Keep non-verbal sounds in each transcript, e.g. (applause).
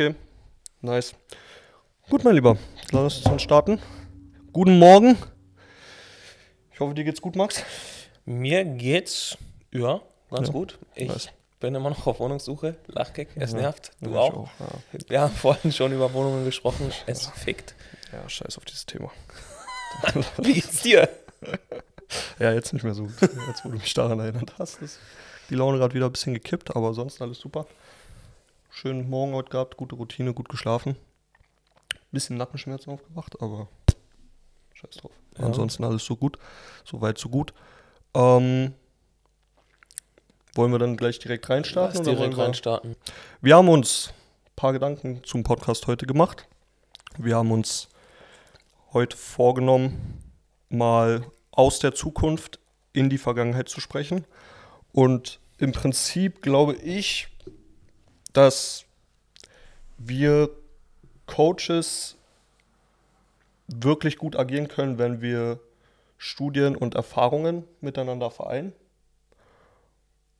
Okay, nice. Gut, mein Lieber, lass uns starten. Guten Morgen. Ich hoffe, dir geht's gut, Max. Mir geht's, ja, ganz Ja, gut. Ich nice. bin immer noch auf Wohnungssuche. Lachkick, es Ja, nervt. Du auch. ich Ja. Wir haben vorhin schon über Wohnungen gesprochen. Es fickt. ja, scheiß auf dieses Thema. (laughs) Wie geht's dir? Ja, jetzt nicht mehr so gut. Jetzt, wo du mich daran erinnert hast, ist die Laune gerade wieder ein bisschen gekippt, aber sonst alles super. Schönen Morgen heute gehabt, gute Routine, gut geschlafen. Bisschen Nackenschmerzen aufgewacht, aber scheiß drauf. Ja. Ansonsten alles so gut. Soweit, so gut. Ähm, wollen wir dann gleich direkt reinstarten? Lass oder direkt wir- reinstarten. Wir haben uns ein paar Gedanken zum Podcast heute gemacht. Wir haben uns heute vorgenommen, mal aus der Zukunft in die Vergangenheit zu sprechen. Und im Prinzip glaube ich, dass wir Coaches wirklich gut agieren können, wenn wir Studien und Erfahrungen miteinander vereinen.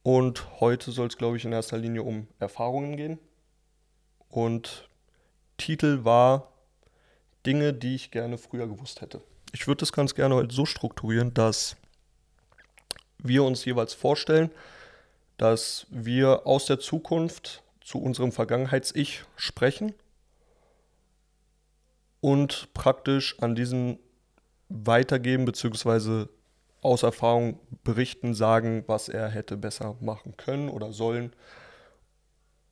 Und heute soll es, glaube ich, in erster Linie um Erfahrungen gehen. Und Titel war Dinge, die ich gerne früher gewusst hätte. Ich würde das ganz gerne heute so strukturieren, dass wir uns jeweils vorstellen, dass wir aus der Zukunft zu unserem Vergangenheits-Ich sprechen und praktisch an diesen weitergeben bzw. aus Erfahrung berichten, sagen, was er hätte besser machen können oder sollen,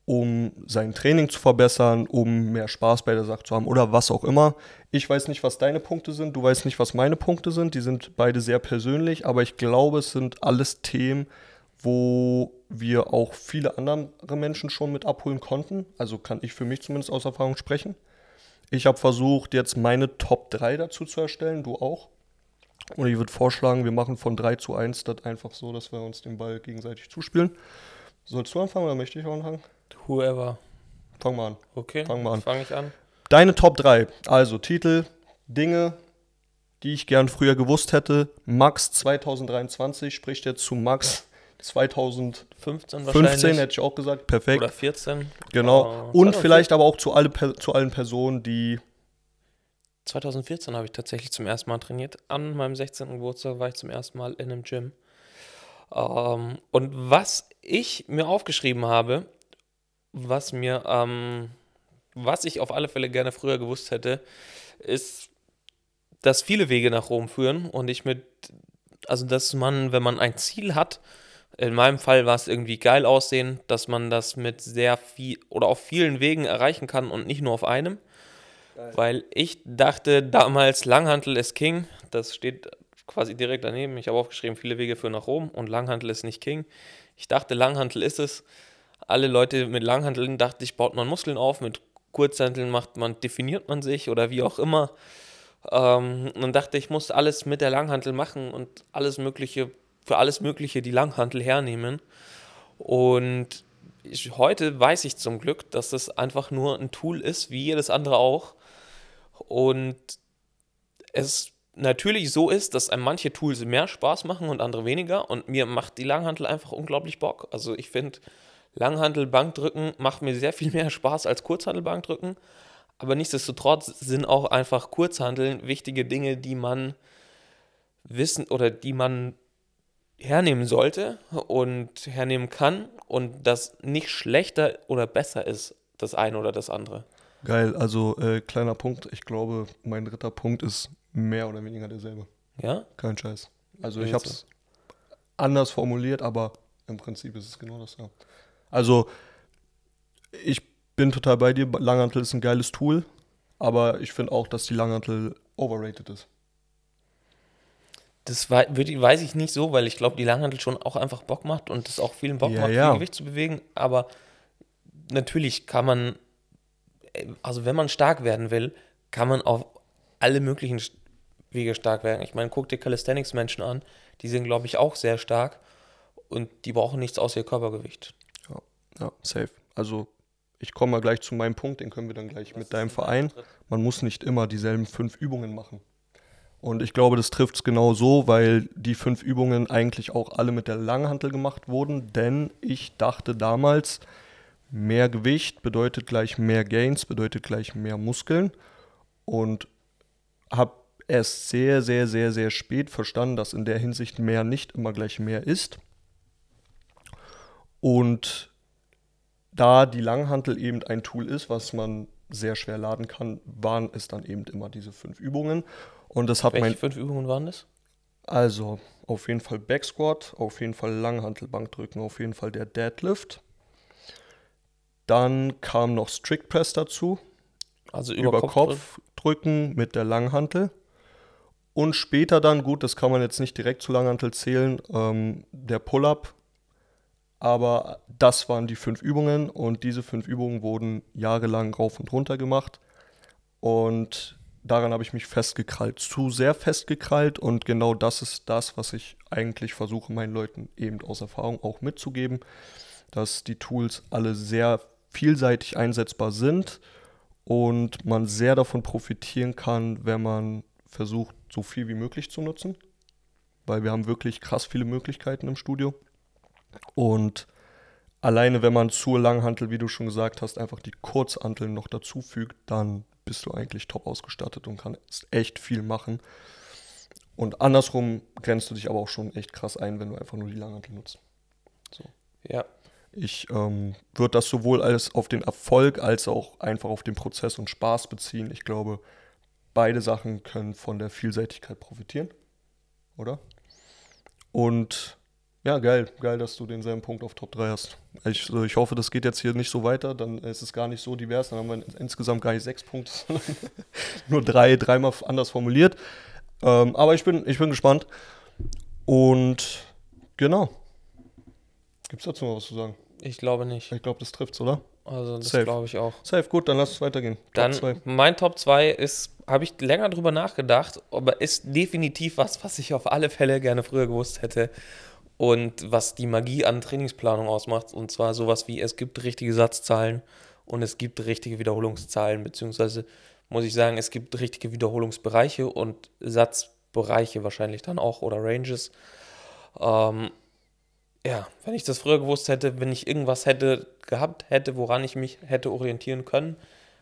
um sein Training zu verbessern, um mehr Spaß bei der Sache zu haben oder was auch immer. Ich weiß nicht, was deine Punkte sind, du weißt nicht, was meine Punkte sind. Die sind beide sehr persönlich, aber ich glaube, es sind alles Themen, wo wir auch viele andere Menschen schon mit abholen konnten. Also kann ich für mich zumindest aus Erfahrung sprechen. Ich habe versucht, jetzt meine Top 3 dazu zu erstellen, du auch. Und ich würde vorschlagen, wir machen von 3 zu 1 das einfach so, dass wir uns den Ball gegenseitig zuspielen. Sollst du anfangen oder möchte ich auch anfangen? Whoever. Fang mal an. Okay, Fang mal an. fange ich an. Deine Top 3. Also Titel, Dinge, die ich gern früher gewusst hätte. Max 2023 spricht jetzt zu Max 2015, 15 wahrscheinlich. hätte ich auch gesagt. Perfekt. Oder 14. genau. Äh, Und 2014 vielleicht aber auch zu, alle, zu allen Personen, die 2014 habe ich tatsächlich zum ersten Mal trainiert. An meinem 16. Geburtstag war ich zum ersten Mal in einem Gym. Ähm, und was ich mir aufgeschrieben habe, was mir, ähm, was ich auf alle Fälle gerne früher gewusst hätte, ist, dass viele Wege nach Rom führen und ich mit, also dass man, wenn man ein Ziel hat, in meinem Fall war es irgendwie geil aussehen, dass man das mit sehr viel oder auf vielen Wegen erreichen kann und nicht nur auf einem. Weil ich dachte damals, Langhantel ist King. Das steht quasi direkt daneben. Ich habe aufgeschrieben, viele Wege führen nach Rom und Langhantel ist nicht King. Ich dachte, Langhantel ist es. Alle Leute mit Langhanteln dachte ich, baut man Muskeln auf. Mit Kurzhanteln macht man, definiert man sich oder wie auch immer. Ähm, und dachte, ich muss alles mit der Langhantel machen und alles Mögliche, für alles Mögliche die Langhantel hernehmen. Und ich, heute weiß ich zum Glück, dass das einfach nur ein Tool ist, wie jedes andere auch. Und es natürlich so ist, dass einem manche Tools mehr Spaß machen und andere weniger. Und mir macht die Langhantel einfach unglaublich Bock. Also ich finde, Langhantel Bankdrücken macht mir sehr viel (laughs) mehr Spaß als Kurzhantel Bankdrücken. Aber nichtsdestotrotz sind auch einfach Kurzhanteln wichtige Dinge, die man wissen oder die man hernehmen sollte und hernehmen kann und das nicht schlechter oder besser ist, das eine oder das andere. Geil, also äh, kleiner Punkt. Ich glaube, mein dritter Punkt ist mehr oder weniger derselbe. Ja? Kein Scheiß. Also ich habe es anders formuliert, aber im Prinzip ist es genau das, ja. Also ich bin total bei dir. Langhantel ist ein geiles Tool, aber ich finde auch, dass die Langhantel overrated ist. Das weiß ich nicht so, weil ich glaube, die Langhantel schon auch einfach Bock macht und es auch vielen Bock Ja, macht, ja. viel Gewicht zu bewegen. Aber natürlich kann man, äh, also wenn man stark werden will, kann man auf alle möglichen Wege stark werden. Ich meine, guck dir Calisthenics-Menschen an, die sind, glaube ich, auch sehr stark und die brauchen nichts außer ihr Körpergewicht. Ja, safe. Also ich komme mal gleich zu meinem Punkt, den können wir dann gleich mit deinem Verein. Man muss nicht immer dieselben fünf Übungen machen. Und ich glaube, das trifft es genau so, weil die fünf Übungen eigentlich auch alle mit der Langhantel gemacht wurden, denn ich dachte damals, mehr Gewicht bedeutet gleich mehr Gains, bedeutet gleich mehr Muskeln. Und habe erst sehr, sehr, sehr, sehr spät verstanden, dass in der Hinsicht mehr nicht immer gleich mehr ist. Und da die Langhantel eben ein Tool ist, was man sehr schwer laden kann, waren es dann eben immer diese fünf Übungen. Und das hat Welche mein. fünf Übungen waren das? Also auf jeden Fall Backsquat, auf jeden Fall Langhantelbankdrücken, auf jeden Fall der Deadlift. Dann kam noch Strict Press dazu, Also über, über, Kopf, Kopf. drücken mit der Langhantel. Und später dann, gut, das kann man jetzt nicht direkt zu Langhantel zählen, ähm, der Pull-up. Aber das waren die fünf Übungen und diese fünf Übungen wurden jahrelang rauf und runter gemacht. Und daran habe ich mich festgekrallt, zu sehr festgekrallt. Und genau das ist das, was ich eigentlich versuche, meinen Leuten eben aus Erfahrung auch mitzugeben, dass die Tools alle sehr vielseitig einsetzbar sind und man sehr davon profitieren kann, wenn man versucht, so viel wie möglich zu nutzen, weil wir haben wirklich krass viele Möglichkeiten im Studio. Und alleine, wenn man zur Langhantel, wie du schon gesagt hast, einfach die Kurzhanteln noch dazu fügt, dann bist du eigentlich top ausgestattet und kannst echt viel machen. Und andersrum grenzt du dich aber auch schon echt krass ein, wenn du einfach nur die Langhantel nutzt. Ja. Ich ähm, würde das sowohl als auf den Erfolg als auch einfach auf den Prozess und Spaß beziehen. Ich glaube, beide Sachen können von der Vielseitigkeit profitieren, oder? Und ja, geil, geil, dass du denselben Punkt auf Top 3 hast. Ich, ich hoffe, das geht jetzt hier nicht so weiter, dann ist es gar nicht so divers, dann haben wir insgesamt gar nicht sechs Punkte, (laughs) sondern nur drei, dreimal anders formuliert. Ähm, aber ich bin, ich bin gespannt. Und genau. Gibt es dazu noch was zu sagen? Ich glaube nicht. Ich glaube, das trifft's, oder? Also das glaube ich auch. Safe, gut, dann lass es weitergehen. Top Dann zwei. mein Top 2 ist, habe ich länger drüber nachgedacht, aber ist definitiv was, was ich auf alle Fälle gerne früher gewusst hätte. Und was die Magie an Trainingsplanung ausmacht. Und zwar sowas wie, es gibt richtige Satzzahlen und es gibt richtige Wiederholungszahlen, beziehungsweise muss ich sagen, es gibt richtige Wiederholungsbereiche und Satzbereiche wahrscheinlich dann auch oder Ranges. Ähm, ja, wenn ich das früher gewusst hätte, wenn ich irgendwas hätte gehabt hätte, woran ich mich hätte orientieren können.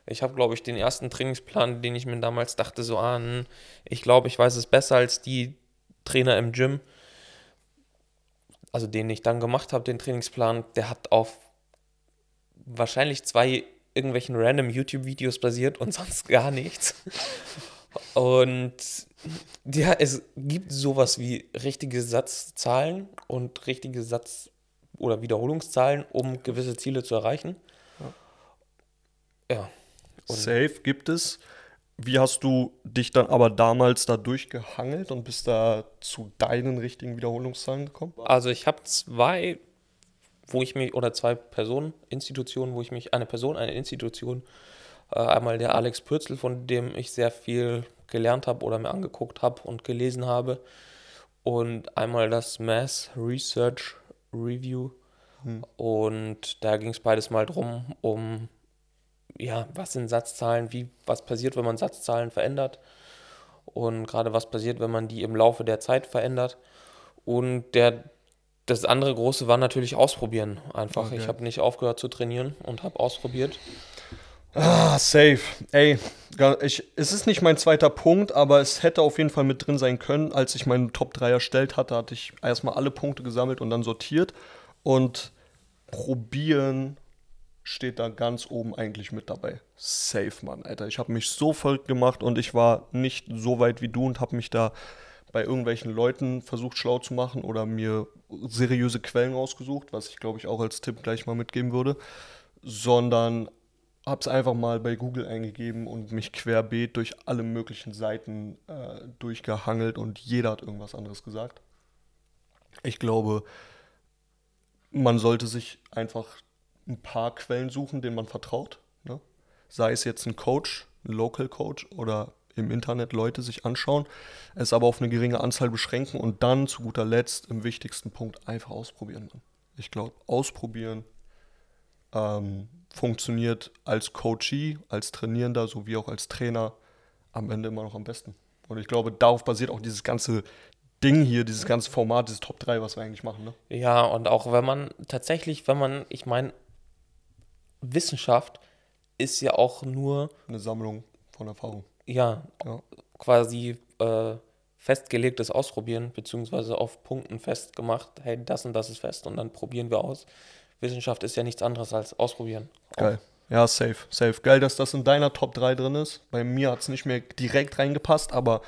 Ich habe, glaube ich, den ersten Trainingsplan, den ich mir damals dachte, so, ah, hm, ich glaube, ich weiß es besser als die Trainer im Gym. Also den ich dann gemacht habe, den Trainingsplan, der hat auf wahrscheinlich zwei irgendwelchen random YouTube-Videos basiert und (laughs) sonst gar nichts. Und ja, es gibt sowas wie richtige Satzzahlen und richtige Satz- oder Wiederholungszahlen, um gewisse Ziele zu erreichen. Ja. Und Safe gibt es. Wie hast du dich dann aber damals da durchgehangelt und bist da zu deinen richtigen Wiederholungszahlen gekommen? also ich habe zwei, wo ich mich, oder zwei Personen, Institutionen, wo ich mich, eine Person, eine Institution, äh, einmal der Alex Pürzel, von dem ich sehr viel gelernt habe oder mir angeguckt habe und gelesen habe. Und einmal das Mass Research Review. Und da ging es beides mal drum, um ja, was sind Satzzahlen, wie, was passiert, wenn man Satzzahlen verändert und gerade was passiert, wenn man die im Laufe der Zeit verändert. Und der, das andere große war natürlich ausprobieren. Einfach, Okay. ich habe nicht aufgehört zu trainieren und habe ausprobiert. Ah, safe. Ey, ich, es ist nicht mein zweiter Punkt, aber es hätte auf jeden Fall mit drin sein können. Als ich meinen Top 3 erstellt hatte, hatte ich erstmal alle Punkte gesammelt und dann sortiert. Und probieren steht da ganz oben eigentlich mit dabei. Safe, Mann, Alter. Ich habe mich so verrückt gemacht und ich war nicht so weit wie du und habe mich da bei irgendwelchen Leuten versucht schlau zu machen oder mir seriöse Quellen rausgesucht, was ich glaube ich auch als Tipp gleich mal mitgeben würde, sondern habe es einfach mal bei Google eingegeben und mich querbeet durch alle möglichen Seiten äh, durchgehangelt und jeder hat irgendwas anderes gesagt. Ich glaube, man sollte sich einfach ein paar Quellen suchen, denen man vertraut. Ne? Sei es jetzt ein Coach, ein Local Coach oder im Internet Leute sich anschauen, es aber auf eine geringe Anzahl beschränken und dann zu guter Letzt im wichtigsten Punkt einfach ausprobieren. Ich glaube, ausprobieren ähm, funktioniert als Coachee, als Trainierender sowie auch als Trainer am Ende immer noch am besten. Und ich glaube, darauf basiert auch dieses ganze Ding hier, dieses ganze Format, dieses Top 3, was wir eigentlich machen. Ne? Ja, und auch wenn man tatsächlich, wenn man, ich meine, Wissenschaft ist ja auch nur, Eine Sammlung von Erfahrung. ja, Ja. quasi äh, festgelegtes Ausprobieren, beziehungsweise auf Punkten festgemacht, hey, das und das ist fest und dann probieren wir aus. Wissenschaft ist ja nichts anderes als ausprobieren. Geil. Ja, safe, safe. Geil, dass das in deiner Top 3 drin ist. Bei mir hat es nicht mehr direkt reingepasst, aber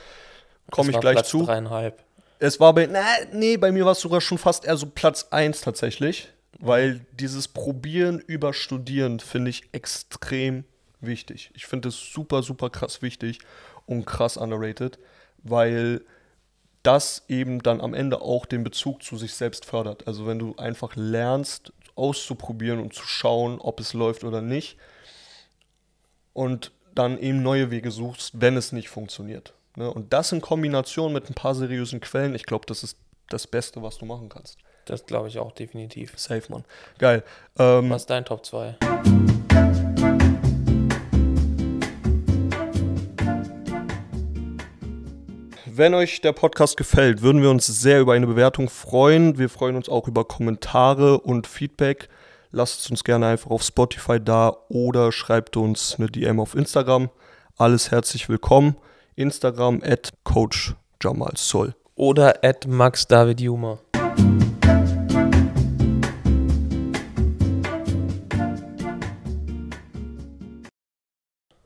komme ich gleich Platz zu. Dreieinhalb. Es war bei, na, nee, bei mir war es sogar schon fast eher so Platz 1 tatsächlich, weil dieses Probieren über Studieren finde ich extrem wichtig. Ich finde es super, super krass wichtig und krass underrated, weil das eben dann am Ende auch den Bezug zu sich selbst fördert. Also wenn du einfach lernst, auszuprobieren und zu schauen, ob es läuft oder nicht und dann eben neue Wege suchst, wenn es nicht funktioniert. Ne? Und das in Kombination mit ein paar seriösen Quellen, ich glaube, das ist das Beste, was du machen kannst. Das glaube ich auch definitiv. Safe, Mann. Geil. Ähm, Was ist dein Top 2? Wenn euch der Podcast gefällt, würden wir uns sehr über eine Bewertung freuen. Wir freuen uns auch über Kommentare und Feedback. Lasst es uns gerne einfach auf Spotify da oder schreibt uns eine DM auf Instagram. Alles herzlich willkommen. Instagram at Coach Jamal Soll. Oder at Max David Juma.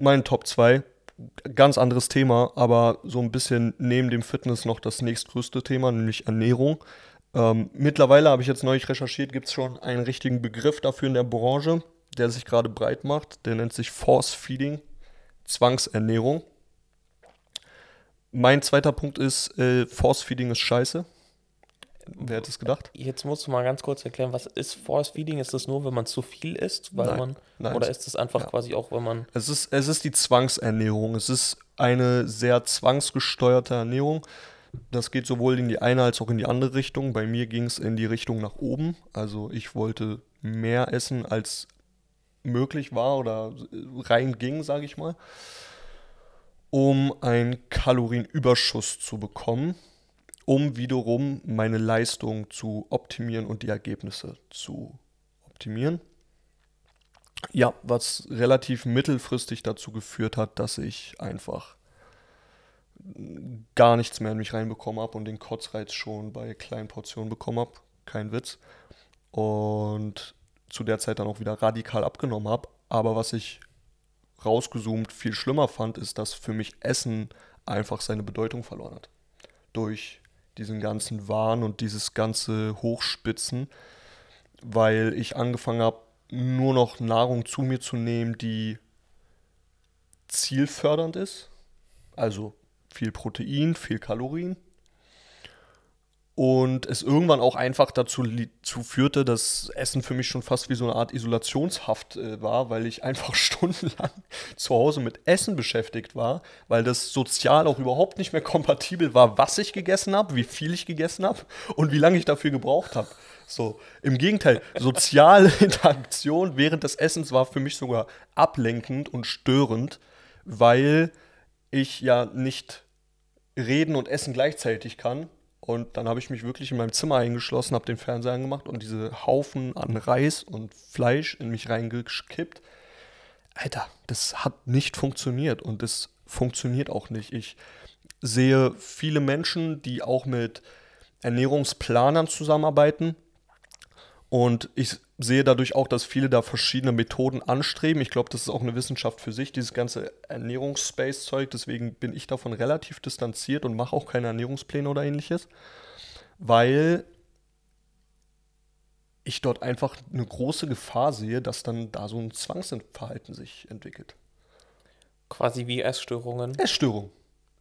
Mein Top 2, ganz anderes Thema, aber so ein bisschen neben dem Fitness noch das nächstgrößte Thema, nämlich Ernährung. Ähm, mittlerweile habe ich jetzt neulich recherchiert, gibt es schon einen richtigen Begriff dafür in der Branche, der sich gerade breit macht. Der nennt sich Force Feeding, Zwangsernährung. Mein zweiter Punkt ist, äh, Force Feeding ist scheiße. Wer hätte es gedacht? Jetzt musst du mal ganz kurz erklären, was ist Force Feeding? Ist das nur, wenn man zu viel isst? Weil Nein, man, nein. oder ist das einfach Ja. quasi auch, wenn man. Es ist, es ist die Zwangsernährung. Es ist eine sehr zwangsgesteuerte Ernährung. Das geht sowohl in die eine als auch in die andere Richtung. Bei mir ging es in die Richtung nach oben. Also ich wollte mehr essen, als möglich war oder rein ging, sage ich mal, um einen Kalorienüberschuss zu bekommen, um wiederum meine Leistung zu optimieren und die Ergebnisse zu optimieren. Ja, was relativ mittelfristig dazu geführt hat, dass ich einfach gar nichts mehr in mich reinbekommen habe und den Kotzreiz schon bei kleinen Portionen bekommen habe. Kein Witz. Und zu der Zeit dann auch wieder radikal abgenommen habe. Aber was ich rausgezoomt viel schlimmer fand, ist, dass für mich Essen einfach seine Bedeutung verloren hat. Durch diesen ganzen Wahn und dieses ganze Hochspitzen, weil ich angefangen habe, nur noch Nahrung zu mir zu nehmen, die zielfördernd ist. Also viel Protein, viel Kalorien. Und es irgendwann auch einfach dazu li- zu führte, dass Essen für mich schon fast wie so eine Art Isolationshaft äh, war, weil ich (laughs) einfach stundenlang zu Hause mit Essen beschäftigt war, weil das sozial auch überhaupt nicht mehr kompatibel war, was ich gegessen habe, wie viel ich gegessen habe und wie lange ich dafür gebraucht habe. So, im Gegenteil, soziale (laughs) Interaktion während des Essens war für mich sogar ablenkend und störend, weil ich ja nicht reden und essen gleichzeitig kann. Und dann habe ich mich wirklich in meinem Zimmer eingeschlossen, habe den Fernseher angemacht und diese Haufen an Reis und Fleisch in mich reingekippt. Alter, das hat nicht funktioniert und das funktioniert auch nicht. Ich sehe viele Menschen, die auch mit Ernährungsplanern zusammenarbeiten. Und ich sehe dadurch auch, dass viele da verschiedene Methoden anstreben. Ich glaube, das ist auch eine Wissenschaft für sich, dieses ganze Ernährungsspace-Zeug. Deswegen bin ich davon relativ distanziert und mache auch keine Ernährungspläne oder ähnliches, weil ich dort einfach eine große Gefahr sehe, dass dann da so ein Zwangsverhalten sich entwickelt. Quasi wie Essstörungen. Essstörung.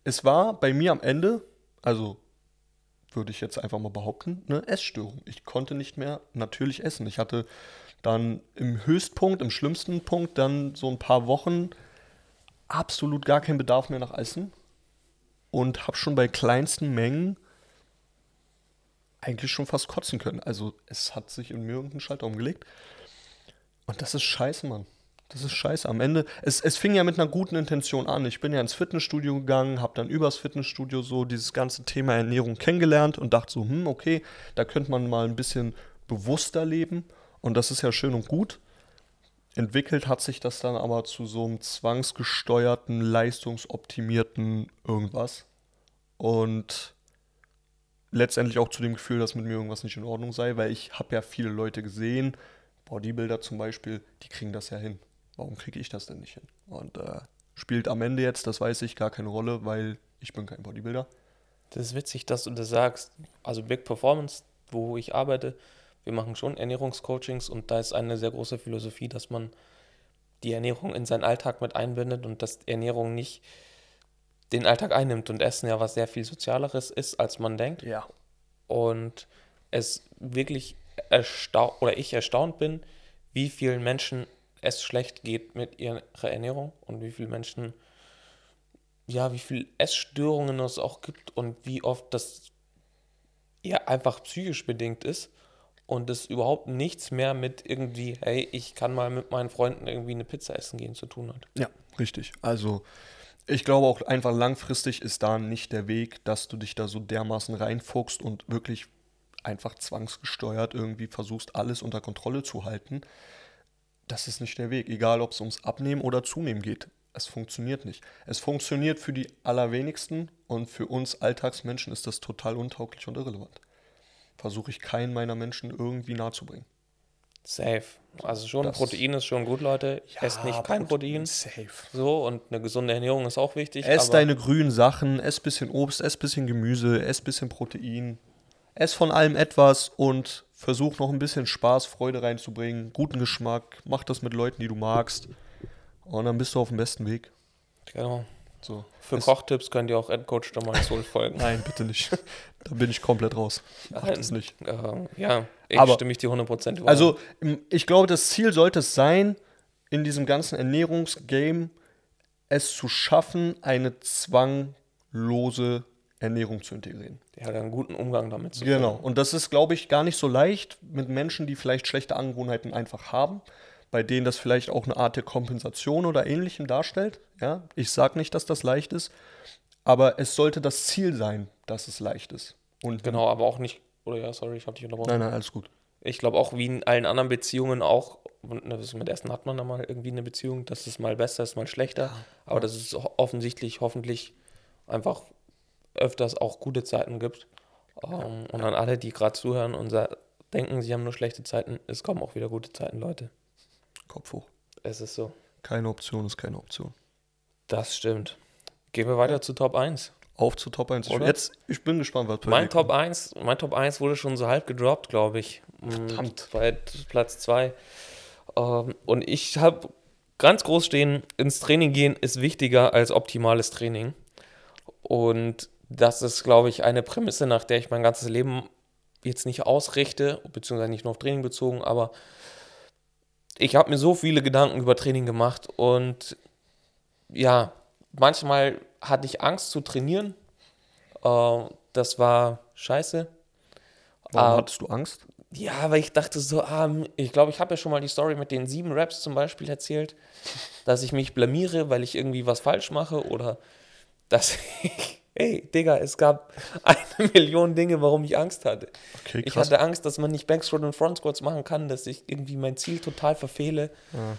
Es war bei mir am Ende, also würde ich jetzt einfach mal behaupten, eine Essstörung. Ich konnte nicht mehr natürlich essen. Ich hatte dann im Höchstpunkt, im schlimmsten Punkt, dann so ein paar Wochen absolut gar keinen Bedarf mehr nach Essen und habe schon bei kleinsten Mengen eigentlich schon fast kotzen können. Also es hat sich in mir irgendeinen Schalter umgelegt. Und das ist scheiße, Mann. Das ist scheiße. Am Ende, es, es fing ja mit einer guten Intention an. Ich bin ja ins Fitnessstudio gegangen, habe dann übers Fitnessstudio so dieses ganze Thema Ernährung kennengelernt und dachte so, hm, okay, da könnte man mal ein bisschen bewusster leben. Und das ist ja schön und gut. entwickelt hat sich das dann aber zu so einem zwangsgesteuerten, leistungsoptimierten irgendwas. Und letztendlich auch zu dem Gefühl, dass mit mir irgendwas nicht in Ordnung sei, weil ich habe ja viele Leute gesehen, Bodybuilder zum Beispiel, die kriegen das ja hin. Warum kriege ich das denn nicht hin? Und äh, spielt am Ende jetzt, das weiß ich, gar keine Rolle, weil ich bin kein Bodybuilder. Das ist witzig, dass du das sagst. Also Big Performance, wo ich arbeite, wir machen schon Ernährungscoachings und da ist eine sehr große Philosophie, dass man die Ernährung in seinen Alltag mit einbindet und dass Ernährung nicht den Alltag einnimmt und Essen ja was sehr viel Sozialeres ist, als man denkt. Ja. Und es wirklich erstaunt oder ich erstaunt bin, wie vielen Menschen es schlecht geht mit ihrer Ernährung und wie viele Menschen, ja, wie viele Essstörungen es auch gibt und wie oft das ja einfach psychisch bedingt ist und es überhaupt nichts mehr mit irgendwie, hey, ich kann mal mit meinen Freunden irgendwie eine Pizza essen gehen zu tun hat. Ja, richtig. Also ich glaube auch einfach langfristig ist da nicht der Weg, dass du dich da so dermaßen reinfuchst und wirklich einfach zwangsgesteuert irgendwie versuchst, alles unter Kontrolle zu halten. Das ist nicht der Weg, egal ob es ums Abnehmen oder Zunehmen geht. Es funktioniert nicht. Es funktioniert für die allerwenigsten und für uns Alltagsmenschen ist das total untauglich und irrelevant. Versuche ich keinen meiner Menschen irgendwie nahezubringen. Safe. Also schon das Protein ist schon gut, Leute. Ja, Esst nicht kein Protein. Safe. So, und eine gesunde Ernährung ist auch wichtig. Ess deine grünen Sachen, ess bisschen Obst, ess bisschen Gemüse, ess bisschen Protein. Ess von allem etwas und versuch noch ein bisschen Spaß, Freude reinzubringen, guten Geschmack. Mach das mit Leuten, die du magst. Und dann bist du auf dem besten Weg. Genau. So. Für es Kochtipps könnt ihr auch Endcoach Thomas Soul folgen. (laughs) Nein, bitte nicht. (laughs) da bin ich komplett raus. Macht es nicht. Äh, ja, ich Aber, stimme ich dir 100% über. Also, ich glaube, das Ziel sollte es sein, in diesem ganzen Ernährungsgame es zu schaffen, eine zwanglose Ernährung zu integrieren. Ja, einen guten Umgang damit zu Genau. Und das ist, glaube ich, gar nicht so leicht mit Menschen, die vielleicht schlechte Angewohnheiten einfach haben bei denen das vielleicht auch eine Art der Kompensation oder ähnlichem darstellt. Ja? Ich sage nicht, dass das leicht ist, aber es sollte das Ziel sein, dass es leicht ist. Und genau, aber auch nicht, oder ja, sorry, ich habe dich unterbrochen. Nein, nein, alles gut. Ich glaube auch, wie in allen anderen Beziehungen auch, ne, mit Essen hat man da mal irgendwie eine Beziehung, dass es mal besser ist, mal schlechter, aber dass es offensichtlich, hoffentlich einfach öfters auch gute Zeiten gibt. Ja. Um, ähm, und an alle, die gerade zuhören und denken, sie haben nur schlechte Zeiten, es kommen auch wieder gute Zeiten, Leute. Kopf hoch. Es ist so. Keine Option ist keine Option. Das stimmt. Gehen wir weiter zu Top 1. Auf zu Top 1. Oder? Jetzt, ich bin gespannt, was mein Top 1, Mein Top 1 wurde schon so halb gedroppt, glaube ich. Verdammt. Bei Platz 2. Ähm, und ich habe ganz groß stehen, ins Training gehen ist wichtiger als optimales Training. Und das ist, glaube ich, eine Prämisse, nach der ich mein ganzes Leben jetzt nicht ausrichte, beziehungsweise nicht nur auf Training bezogen, aber ich habe mir so viele Gedanken über Training gemacht und ja, manchmal hatte ich Angst zu trainieren. Äh, das war scheiße. Warum äh, hattest du Angst? Ja, weil ich dachte so, ah, ich glaube, ich habe ja schon mal die Story mit den sieben Raps zum Beispiel erzählt, dass ich mich blamiere, weil ich irgendwie was falsch mache oder dass (laughs) ich Ey, Digga, es gab (laughs) eine Million Dinge, warum ich Angst hatte. Okay, ich hatte Angst, dass man nicht Backsquat und Front Squats machen kann, dass ich irgendwie mein Ziel total verfehle. Ja.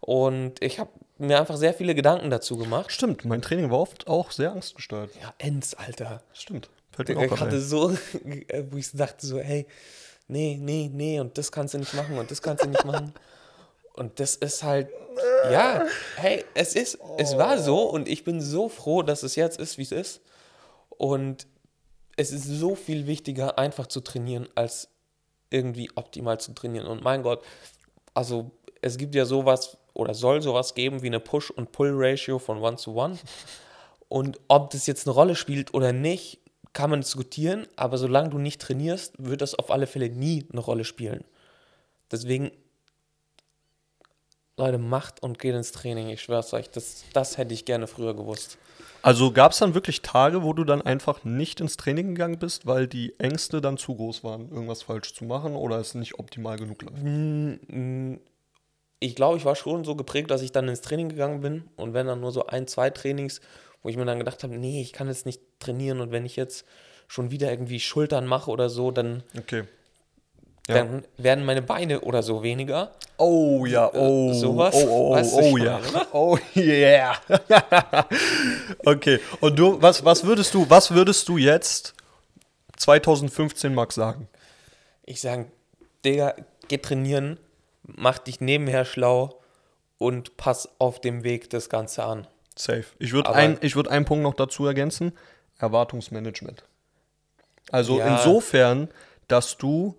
Und ich habe mir einfach sehr viele Gedanken dazu gemacht. Stimmt, mein Training war oft auch sehr angstgesteuert. Ja, Ends, Alter. Stimmt. Fällt mir ich hatte so, (laughs) wo ich dachte so, hey, nee, nee, nee, und das kannst du nicht machen und das kannst du nicht machen. (laughs) Und das ist halt, ja, hey, es ist, es war so und ich bin so froh, dass es jetzt ist, wie es ist. Und es ist so viel wichtiger, einfach zu trainieren, als irgendwie optimal zu trainieren. Und mein Gott, also es gibt ja sowas oder soll sowas geben wie eine Push- und Pull-Ratio von One zu One. (laughs) Und ob das jetzt eine Rolle spielt oder nicht, kann man diskutieren, aber solange du nicht trainierst, wird das auf alle Fälle nie eine Rolle spielen. Deswegen, Leute, macht und geht ins Training. Ich schwör's euch, das, das hätte ich gerne früher gewusst. Also gab es dann wirklich Tage, wo du dann einfach nicht ins Training gegangen bist, weil die Ängste dann zu groß waren, irgendwas falsch zu machen oder es nicht optimal genug läuft? Mm, mm, ich glaube, ich war schon so geprägt, dass ich dann ins Training gegangen bin und wenn dann nur so ein, zwei Trainings, wo ich mir dann gedacht habe, nee, ich kann jetzt nicht trainieren und wenn ich jetzt schon wieder irgendwie Schultern mache oder so, dann okay. Ja. dann werden meine Beine oder so weniger. Oh ja, oh. sowas? Oh, oh, oh, Weißt oh ich ja. meine, ne? Oh yeah. (laughs) okay. Und du, was, was würdest du, was würdest du jetzt 2015 Max sagen? Ich sage, Digga, geh trainieren, mach dich nebenher schlau und pass auf dem Weg das Ganze an. Safe. Ich würde ein, ich würd einen Punkt noch dazu ergänzen: Erwartungsmanagement. Also Ja. insofern, dass du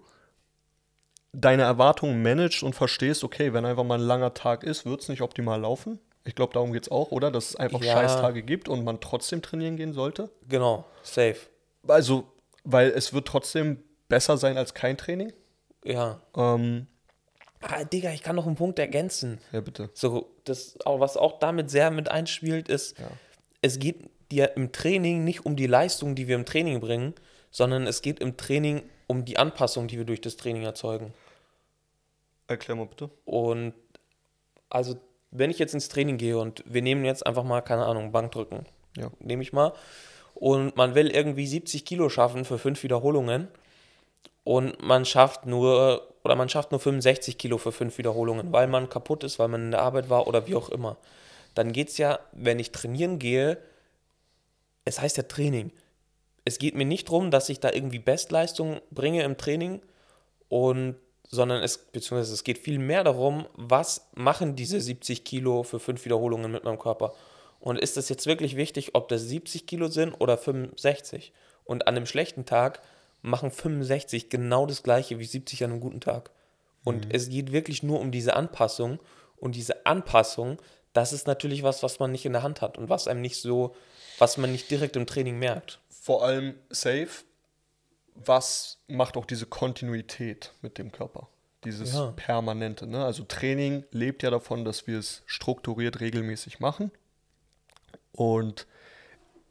deine Erwartungen managst und verstehst, okay, wenn einfach mal ein langer Tag ist, wird es nicht optimal laufen. Ich glaube, darum geht es auch, oder? Dass es einfach Ja. Scheißtage gibt und man trotzdem trainieren gehen sollte. Genau, safe. Also, weil es wird trotzdem besser sein als kein Training. Ja. Ähm, Ah, Digga, ich kann noch einen Punkt ergänzen. ja, bitte. So, das, was auch damit sehr mit einspielt, ist, Ja. es geht dir im Training nicht um die Leistung, die wir im Training bringen, sondern es geht im Training um die Anpassung, die wir durch das Training erzeugen. Erklär mal bitte. Und also, wenn ich jetzt ins Training gehe und wir nehmen jetzt einfach mal, keine Ahnung, Bankdrücken, Ja. nehme ich mal, und man will irgendwie 70 Kilo schaffen für fünf Wiederholungen und man schafft nur, oder man schafft nur 65 Kilo für fünf Wiederholungen, weil man kaputt ist, weil man in der Arbeit war oder wie auch immer. Dann geht es ja, wenn ich trainieren gehe, es heißt ja Training. Es geht mir nicht darum, dass ich da irgendwie Bestleistung bringe im Training und sondern es, beziehungsweise es geht viel mehr darum, was machen diese 70 Kilo für fünf Wiederholungen mit meinem Körper. Und ist es jetzt wirklich wichtig, ob das 70 Kilo sind oder 65? Und an einem schlechten Tag machen 65 genau das gleiche wie 70 an einem guten Tag. Und es geht wirklich nur um diese Anpassung. Und diese Anpassung, das ist natürlich was, was man nicht in der Hand hat und was einem nicht so, was man nicht direkt im Training merkt. Vor allem safe. Was macht auch diese Kontinuität mit dem Körper? Dieses Ja. Permanente. Ne? Also Training lebt ja davon, dass wir es strukturiert regelmäßig machen. Und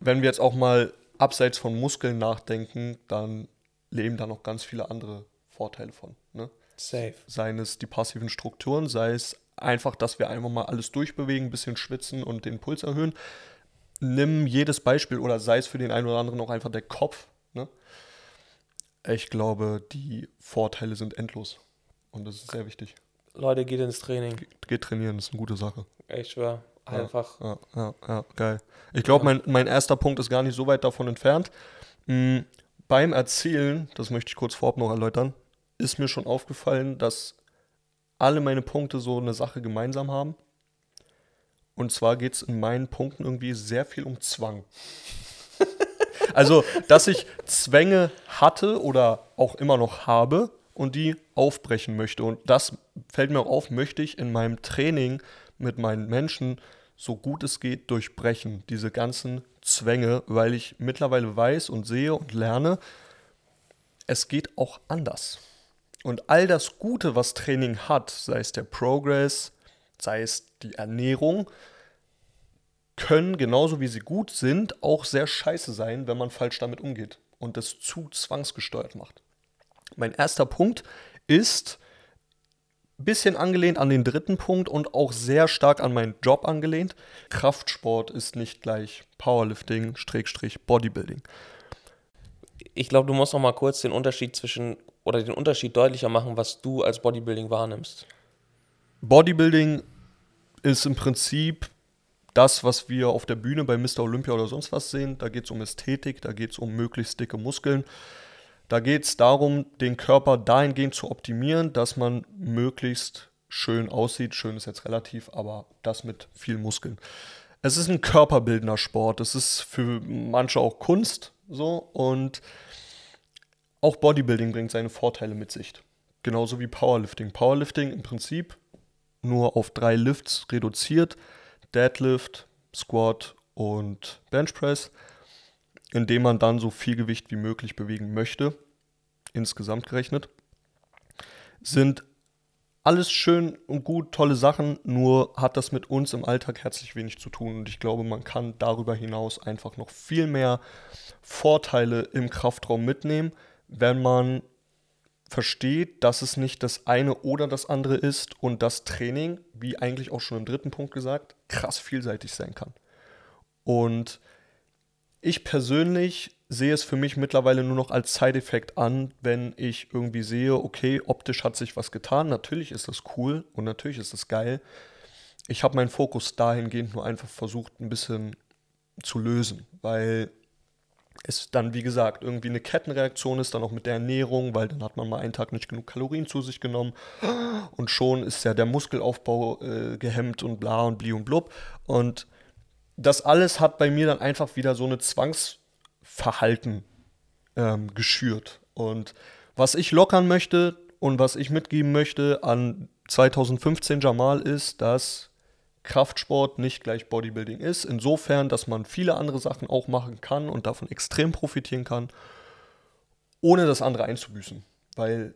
wenn wir jetzt auch mal abseits von Muskeln nachdenken, dann leben da noch ganz viele andere Vorteile von. Ne? Safe. Seien es die passiven Strukturen, sei es einfach, dass wir einfach mal alles durchbewegen, ein bisschen schwitzen und den Puls erhöhen. Nimm jedes Beispiel oder sei es für den einen oder anderen auch einfach der Kopf. Ne? Ich glaube, die Vorteile sind endlos. Und das ist sehr wichtig. Leute, geht ins Training. Geht trainieren, das ist eine gute Sache. Ich schwör. Einfach. Ja, ja, ja, geil. Ich glaube, mein, mein erster Punkt ist gar nicht so weit davon entfernt. Mm, beim Erzählen, das möchte ich kurz vorab noch erläutern, ist mir schon aufgefallen, dass alle meine Punkte so eine Sache gemeinsam haben. Und zwar geht es in meinen Punkten irgendwie sehr viel um Zwang. Also, dass ich Zwänge hatte oder auch immer noch habe und die aufbrechen möchte. Und das fällt mir auch auf, möchte ich in meinem Training mit meinen Menschen so gut es geht durchbrechen, diese ganzen Zwänge, weil ich mittlerweile weiß und sehe und lerne, es geht auch anders. Und all das Gute, was Training hat, sei es der Progress, sei es die Ernährung, können genauso wie sie gut sind, auch sehr scheiße sein, wenn man falsch damit umgeht und das zu zwangsgesteuert macht. Mein erster Punkt ist ein bisschen angelehnt an den dritten Punkt und auch sehr stark an meinen Job angelehnt. Kraftsport ist nicht gleich Powerlifting, Schrägstrich, Bodybuilding. Ich glaube, du musst noch mal kurz den Unterschied zwischen oder den Unterschied deutlicher machen, was du als Bodybuilding wahrnimmst. Bodybuilding ist im Prinzip das, was wir auf der Bühne bei Mr. Olympia oder sonst was sehen. Da geht es um Ästhetik, da geht es um möglichst dicke Muskeln. Da geht es darum, den Körper dahingehend zu optimieren, dass man möglichst schön aussieht. Schön ist jetzt relativ, aber das mit viel Muskeln. Es ist ein körperbildender Sport. Es ist für manche auch Kunst so und auch Bodybuilding bringt seine Vorteile mit sich. Genauso wie Powerlifting. Powerlifting im Prinzip nur auf drei Lifts reduziert. Deadlift, Squat und Bench Press, indem man dann so viel Gewicht wie möglich bewegen möchte, insgesamt gerechnet. Sind alles schön und gut, tolle Sachen, nur hat das mit uns im Alltag herzlich wenig zu tun. Und ich glaube, man kann darüber hinaus einfach noch viel mehr Vorteile im Kraftraum mitnehmen, wenn man versteht, dass es nicht das eine oder das andere ist und das Training, wie eigentlich auch schon im dritten Punkt gesagt, krass vielseitig sein kann. Und ich persönlich sehe es für mich mittlerweile nur noch als Side-Effekt an, wenn ich irgendwie sehe, okay, optisch hat sich was getan. Natürlich ist das cool und natürlich ist das geil. Ich habe meinen Fokus dahingehend nur einfach versucht, ein bisschen zu lösen, weil es dann, wie gesagt, irgendwie eine Kettenreaktion ist, dann auch mit der Ernährung, weil dann hat man mal einen Tag nicht genug Kalorien zu sich genommen und schon ist ja der Muskelaufbau äh, gehemmt und bla und bli und blub. Und das alles hat bei mir dann einfach wieder so eine Zwangsverhalten ähm, geschürt. Und was ich lockern möchte und was ich mitgeben möchte an 2015 Jamal ist, dass Kraftsport nicht gleich Bodybuilding ist. Insofern, dass man viele andere Sachen auch machen kann und davon extrem profitieren kann, ohne das andere einzubüßen. Weil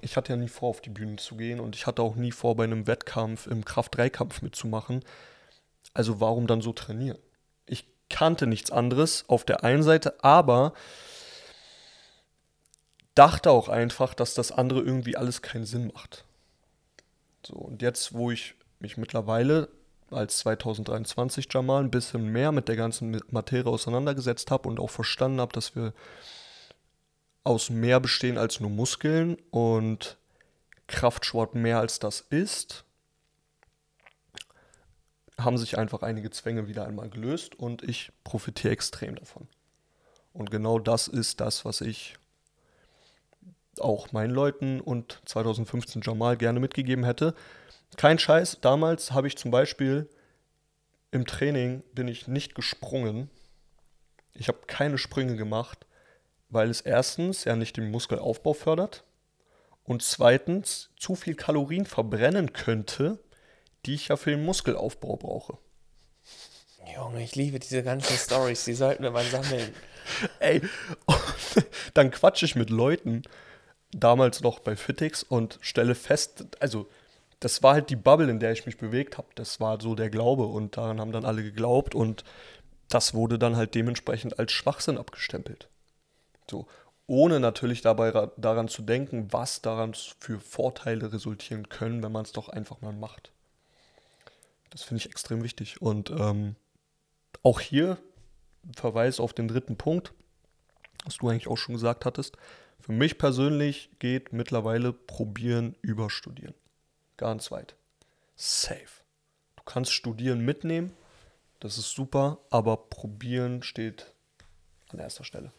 ich hatte ja nie vor, auf die Bühne zu gehen und ich hatte auch nie vor, bei einem Wettkampf im Kraft-3-Kampf mitzumachen. Also warum dann so trainieren? Ich kannte nichts anderes auf der einen Seite, aber dachte auch einfach, dass das andere irgendwie alles keinen Sinn macht. So, und jetzt, wo ich mich mittlerweile als 2023 Jamal ein bisschen mehr mit der ganzen Materie auseinandergesetzt habe und auch verstanden habe, dass wir aus mehr bestehen als nur Muskeln und Kraftsport mehr als das ist, haben sich einfach einige Zwänge wieder einmal gelöst und ich profitiere extrem davon. Und genau das ist das, was ich auch meinen Leuten und 2015 Jamal gerne mitgegeben hätte. Kein Scheiß, damals habe ich zum Beispiel im Training bin ich nicht gesprungen. Ich habe keine Sprünge gemacht, weil es erstens ja nicht den Muskelaufbau fördert und zweitens zu viel Kalorien verbrennen könnte, die ich ja für den Muskelaufbau brauche. Junge, ich liebe diese ganzen Stories, die sollten wir mal sammeln. Ey, (laughs) dann quatsche ich mit Leuten, damals noch bei Fitix und stelle fest, also das war halt die Bubble, in der ich mich bewegt habe. Das war so der Glaube und daran haben dann alle geglaubt und das wurde dann halt dementsprechend als Schwachsinn abgestempelt. So, ohne natürlich dabei daran zu denken, was daran für Vorteile resultieren können, wenn man es doch einfach mal macht. Das finde ich extrem wichtig. Und ähm, auch hier Verweis auf den dritten Punkt, was du eigentlich auch schon gesagt hattest. Für mich persönlich geht mittlerweile probieren über studieren. Ganz weit. Safe. Du kannst studieren mitnehmen, das ist super, aber probieren steht an erster Stelle.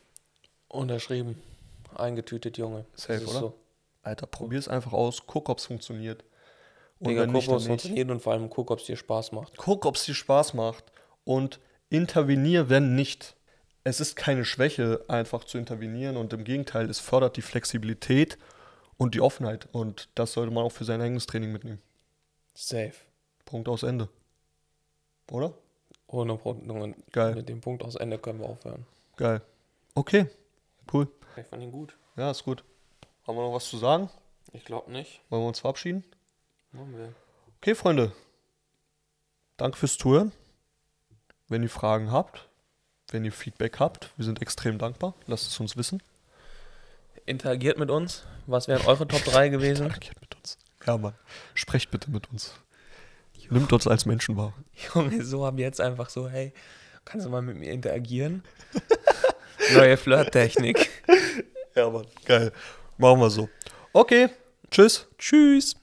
Unterschrieben. Eingetütet, Junge. Safe, oder? So. Alter, probier es einfach aus, guck, ob es funktioniert. Und Digga, guck, ob es funktioniert und vor allem guck, ob es dir Spaß macht. Guck, ob es dir Spaß macht und intervenier, wenn nicht. Es ist keine Schwäche, einfach zu intervenieren und im Gegenteil, es fördert die Flexibilität und die Offenheit. Und das sollte man auch für sein eigenes Training mitnehmen. Safe. Punkt aus Ende. Oder? Ohne Punkt. Geil. Mit dem Punkt aus Ende können wir aufhören. Geil. Okay. Cool. Ich fand ihn gut. Ja, ist gut. Haben wir noch was zu sagen? Ich glaube nicht. Wollen wir uns verabschieden? Machen wir. Okay, Freunde. Danke fürs Zuhören. Wenn ihr Fragen habt, wenn ihr Feedback habt, wir sind extrem dankbar. Lasst es uns wissen. Interagiert mit uns. Was wären eure Top 3 gewesen? Interagiert mit uns. Ja, Mann. Sprecht bitte mit uns. Nimmt uns als Menschen wahr. Junge, so haben jetzt einfach so, hey, kannst du mal mit mir interagieren? (laughs) Neue Flirttechnik. Ja, Mann. Geil. Machen wir so. Okay. Tschüss. Tschüss.